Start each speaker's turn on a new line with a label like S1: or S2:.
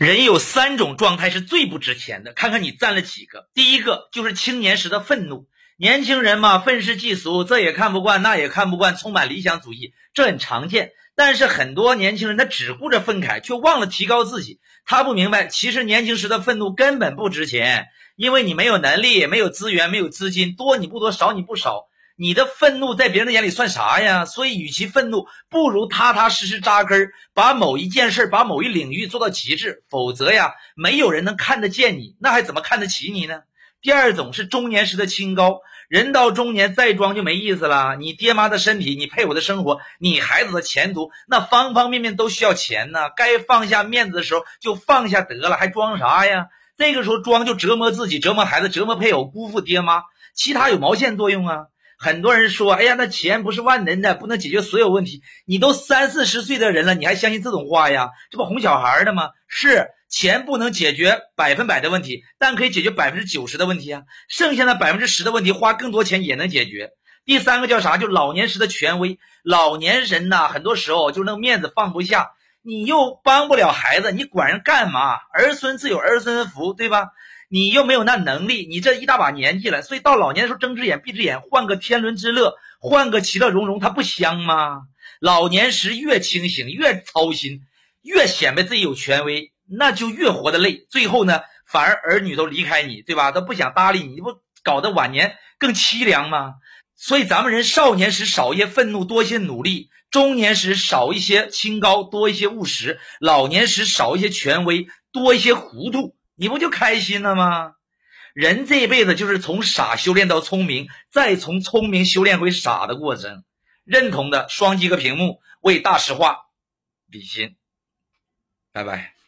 S1: 人有三种状态是最不值钱的，看看你占了几个。第一个就是青年时的愤怒，年轻人嘛，愤世嫉俗，这也看不惯，那也看不惯，充满理想主义，这很常见。但是很多年轻人他只顾着愤慨，却忘了提高自己。他不明白，其实年轻时的愤怒根本不值钱，因为你没有能力，没有资源，没有资金，多你不多，少你不少。你的愤怒在别人的眼里算啥呀？所以，与其愤怒，不如踏踏实实扎根，把某一件事、把某一领域做到极致。否则呀，没有人能看得见你，那还怎么看得起你呢？第二种是中年时的清高，人到中年再装就没意思了。你爹妈的身体，你配偶的生活，你孩子的前途，那方方面面都需要钱呢。该放下面子的时候就放下得了，还装啥呀？这个时候装就折磨自己，折磨孩子，折磨配偶，辜负爹妈，其他有毛线作用啊？很多人说：“哎呀，那钱不是万能的，不能解决所有问题。”你都三四十岁的人了，你还相信这种话呀？这不哄小孩的吗？是钱不能解决百分百的问题，但可以解决百分之九十的问题啊。剩下的百分之十的问题，花更多钱也能解决。第三个叫啥？就老年时的权威。老年人呐，很多时候就那个面子放不下，你又帮不了孩子，你管人干嘛？儿孙自有儿孙福，对吧？你又没有那能力，你这一大把年纪了，所以到老年的时候睁只眼闭只眼，换个天伦之乐，换个其乐融融，它不香吗？老年时越清醒，越操心，越显摆自己有权威，那就越活得累。最后呢，反而儿女都离开你，对吧？都不想搭理你，你不搞得晚年更凄凉吗？所以咱们人少年时少一些愤怒，多一些努力；中年时少一些清高，多一些务实；老年时少一些权威，多一些糊涂。你不就开心了吗？人这一辈子就是从傻修炼到聪明，再从聪明修炼回傻的过程。认同的双击个屏幕，为大实话比心。拜拜。